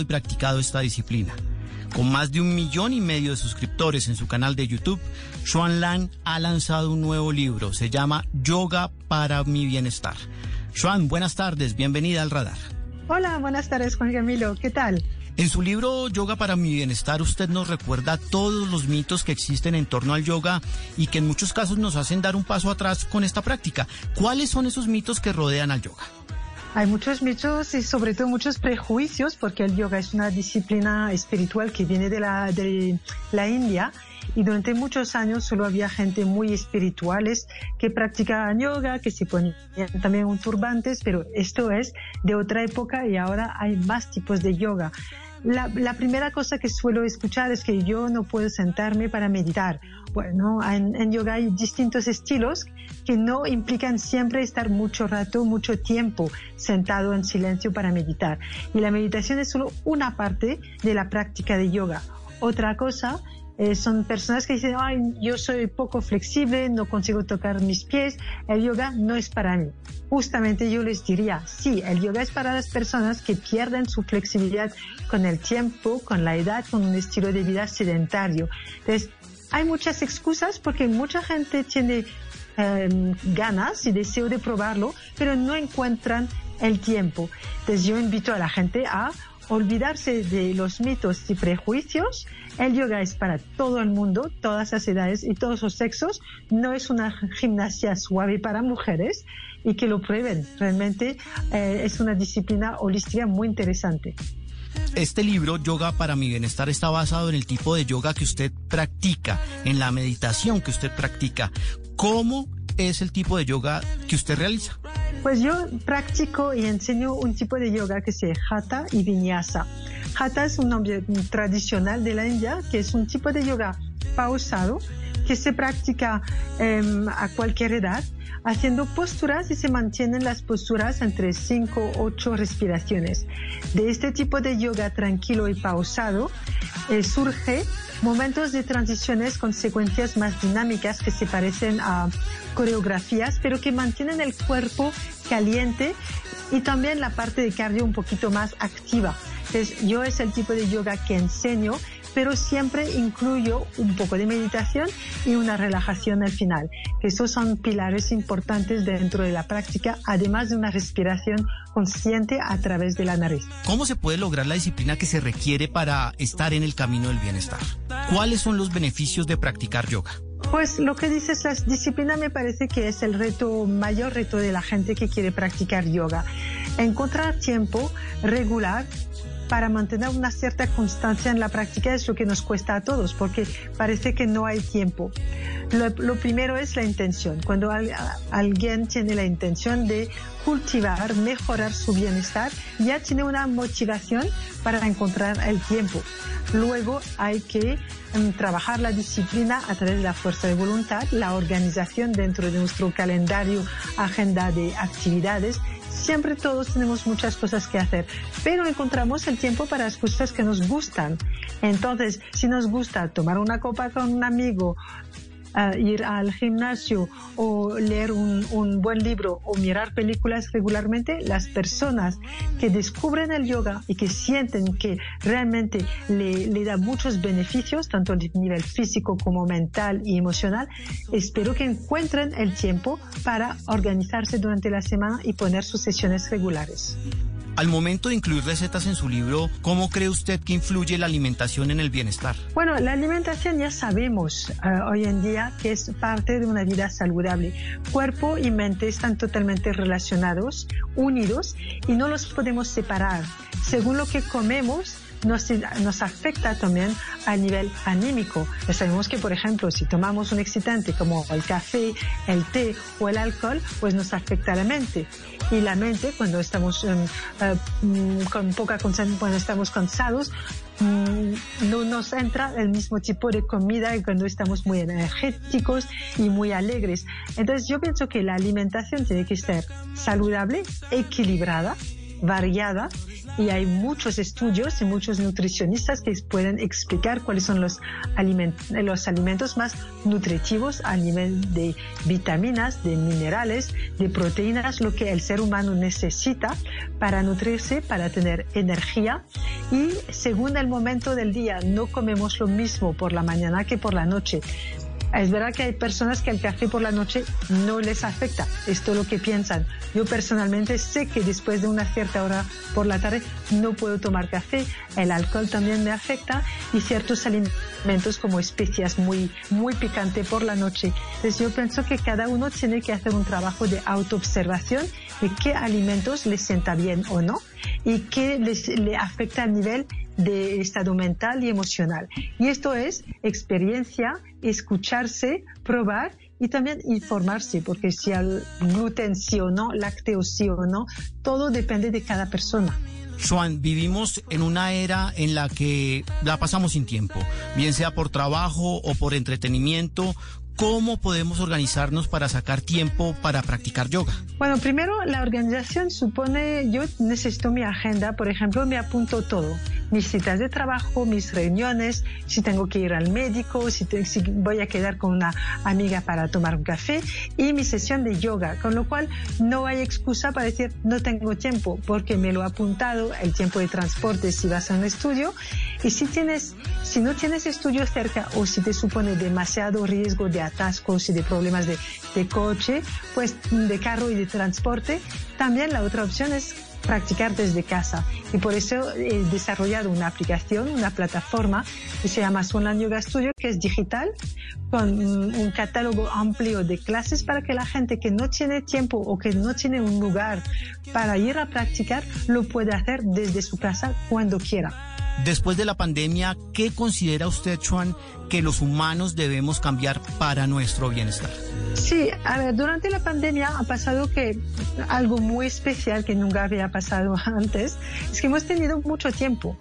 He practicado esta disciplina. Con más de un millón y medio de suscriptores en su canal de YouTube, Xuan Lan ha lanzado un nuevo libro. Se llama Yoga para mi bienestar. Xuan, buenas tardes. Bienvenida al radar. Hola, buenas tardes, Juan Camilo. ¿Qué tal? En su libro Yoga para mi bienestar, usted nos recuerda todos los mitos que existen en torno al yoga y que en muchos casos nos hacen dar un paso atrás con esta práctica. ¿Cuáles son esos mitos que rodean al yoga? Hay muchos mitos y sobre todo muchos prejuicios porque el yoga es una disciplina espiritual que viene de la, de la India y durante muchos años solo había gente muy espirituales que practicaban yoga, que se ponían también un turbantes, pero esto es de otra época y ahora hay más tipos de yoga. La, primera cosa que suelo escuchar es que yo no puedo sentarme para meditar. Bueno, en, en, yoga hay distintos estilos que no implican siempre estar mucho rato, mucho tiempo sentado en silencio para meditar. Y la meditación es solo una parte de la práctica de yoga. Otra cosa eh, son personas que dicen, ay, yo soy poco flexible, no consigo tocar mis pies, el yoga no es para mí. Justamente yo les diría, sí, el yoga es para las personas que pierden su flexibilidad con el tiempo, con la edad, con un estilo de vida sedentario. Entonces, hay muchas excusas porque mucha gente tiene eh, ganas y deseo de probarlo, pero no encuentran el tiempo. Entonces yo invito a la gente a olvidarse de los mitos y prejuicios. El yoga es para todo el mundo, todas las edades y todos los sexos. No es una gimnasia suave para mujeres y que lo prueben. Realmente eh, es una disciplina holística muy interesante. Este libro, Yoga para mi bienestar, está basado en el tipo de yoga que usted practica, en la meditación que usted practica. ¿Cómo es el tipo de yoga que usted realiza? Pues yo practico y enseño un tipo de yoga que se llama Hatha y Vinyasa. Hatha es un nombre tradicional de la India, que es un tipo de yoga pausado que se practica eh, a cualquier edad, haciendo posturas y se mantienen las posturas entre 5 o 8 respiraciones. De este tipo de yoga tranquilo y pausado eh, surge momentos de transiciones con secuencias más dinámicas que se parecen a coreografías, pero que mantienen el cuerpo caliente y también la parte de cardio un poquito más activa. Entonces, yo es el tipo de yoga que enseño, pero siempre incluyo un poco de meditación y una relajación al final. Esos son pilares importantes dentro de la práctica, además de una respiración consciente a través de la nariz. ¿Cómo se puede lograr la disciplina que se requiere para estar en el camino del bienestar? ¿Cuáles son los beneficios de practicar yoga? Pues lo que dices, la disciplina me parece que es el reto, mayor reto de la gente que quiere practicar yoga. Encontrar tiempo regular para mantener una cierta constancia en la práctica es lo que nos cuesta a todos, porque parece que no hay tiempo. Lo, primero es la intención. Cuando al, alguien tiene la intención de cultivar, mejorar su bienestar, ya tiene una motivación para encontrar el tiempo. Luego hay que um, trabajar la disciplina a través de la fuerza de voluntad, la organización dentro de nuestro calendario, agenda de actividades siempre todos tenemos muchas cosas que hacer, pero encontramos el tiempo para las cosas que nos gustan. Entonces, si nos gusta tomar una copa con un amigo, uh, ir al gimnasio o leer un, un, buen libro o mirar películas regularmente, las personas que descubren el yoga y que sienten que realmente le, le da muchos beneficios, tanto a nivel físico como mental y emocional, espero que encuentren el tiempo para organizarse durante la semana y poner sus sesiones regulares. Al momento de incluir recetas en su libro, ¿cómo cree usted que influye la alimentación en el bienestar? Bueno, la alimentación ya sabemos uh, hoy en día que es parte de una vida saludable. Cuerpo y mente están totalmente relacionados, unidos y no los podemos separar. Según lo que comemos, nos, nos afecta también a nivel anímico. sabemos que, por ejemplo, si tomamos un excitante como el café, el té o el alcohol, pues nos afecta a la mente. Y la mente, cuando estamos em, eh, mm, con poca cuando estamos cansados, mm, no nos entra el mismo tipo de comida que cuando estamos muy energéticos y muy alegres. Entonces yo pienso que la alimentación tiene que ser saludable, equilibrada, variada y hay muchos estudios y muchos nutricionistas que pueden explicar cuáles son los, alimentos, los alimentos más nutritivos a nivel de vitaminas, de minerales, de proteínas, lo que el ser humano necesita para nutrirse, para tener energía y según el momento del día no comemos lo mismo por la mañana que por la noche. Es verdad que hay personas que el café por la noche no les afecta, esto es lo que piensan. Yo personalmente sé que después de una cierta hora por la tarde no puedo tomar café, el alcohol también me afecta y ciertos alimentos como especias muy, muy picante por la noche. Entonces yo pienso que cada uno tiene que hacer un trabajo de autoobservación de qué alimentos les sienta bien o no y qué les, le afecta a nivel de estado mental y emocional. Y esto es experiencia, escucharse, probar y también informarse, porque si el gluten sí o no, lácteos sí o no, todo depende de cada persona. Juan, vivimos en una era en la que la pasamos sin tiempo, bien sea por trabajo o por entretenimiento. ¿Cómo podemos organizarnos para sacar tiempo para practicar yoga? Bueno, primero la organización supone, yo necesito mi agenda, por ejemplo, me apunto todo mis citas de trabajo, mis reuniones, si tengo que ir al médico, si, voy a quedar con una amiga para tomar un café y mi sesión de yoga, con lo cual no hay excusa para decir no tengo tiempo porque me lo ha apuntado el tiempo de transporte si vas a un estudio y si tienes, si no tienes estudio cerca o si te supone demasiado riesgo de atascos y de problemas de, de coche, pues de carro y de transporte, también la otra opción es practicar desde casa. Y por eso he desarrollado una aplicación, una plataforma que se llama Swanland Yoga Studio, que es digital, con un catálogo amplio de clases para que la gente que no tiene tiempo o que no tiene un lugar para ir a practicar lo pueda hacer desde su casa cuando quiera. Después de la pandemia, ¿qué considera usted, Chuan, que los humanos debemos cambiar para nuestro bienestar? Sí, a ver, durante la pandemia ha pasado que algo muy especial que nunca había pasado antes es que hemos tenido mucho tiempo.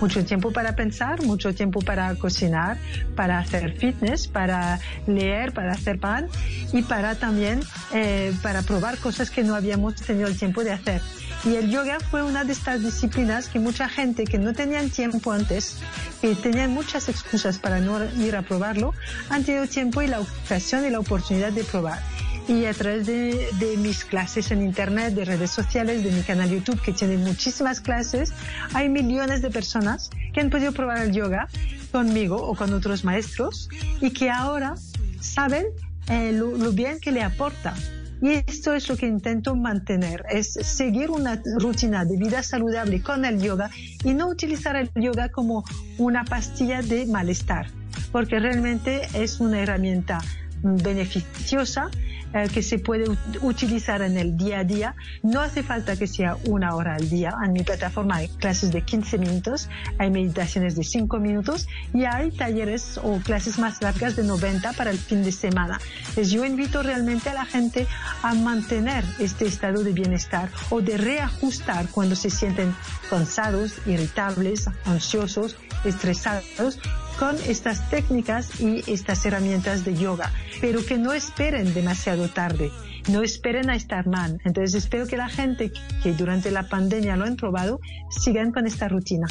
Mucho tiempo para pensar, mucho tiempo para cocinar, para hacer fitness, para leer, para hacer pan y para también eh, para probar cosas que no habíamos tenido el tiempo de hacer. Y el yoga fue una de estas disciplinas que mucha gente que no tenían tiempo antes, que tenían muchas excusas para no ir a probarlo, han tenido tiempo y la ocasión y la oportunidad de probar. Y a través de, mis clases en Internet, de redes sociales, de mi canal YouTube, que tiene muchísimas clases, hay millones de personas que han podido probar el yoga conmigo o con otros maestros y que ahora saben eh, lo bien que le aporta y esto es lo que intento mantener, es seguir una rutina de vida saludable con el yoga y no utilizar el yoga como una pastilla de malestar, porque realmente es una herramienta beneficiosa eh, que se puede utilizar en el día a día. No hace falta que sea una hora al día. En mi plataforma hay clases de 15 minutos, hay meditaciones de 5 minutos y hay talleres o clases más largas de 90 para el fin de semana. Pues yo invito realmente a la gente a mantener este estado de bienestar o de reajustar cuando se sienten cansados, irritables, ansiosos, estresados con estas técnicas y estas herramientas de yoga, pero que no esperen demasiado tarde, no esperen a estar mal. Entonces espero que la gente que durante la pandemia lo han probado sigan con esta rutina.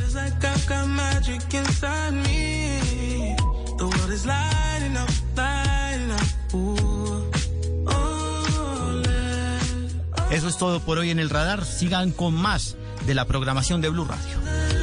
Eso es todo por hoy en el radar. Sigan con más de la programación de Blue Radio.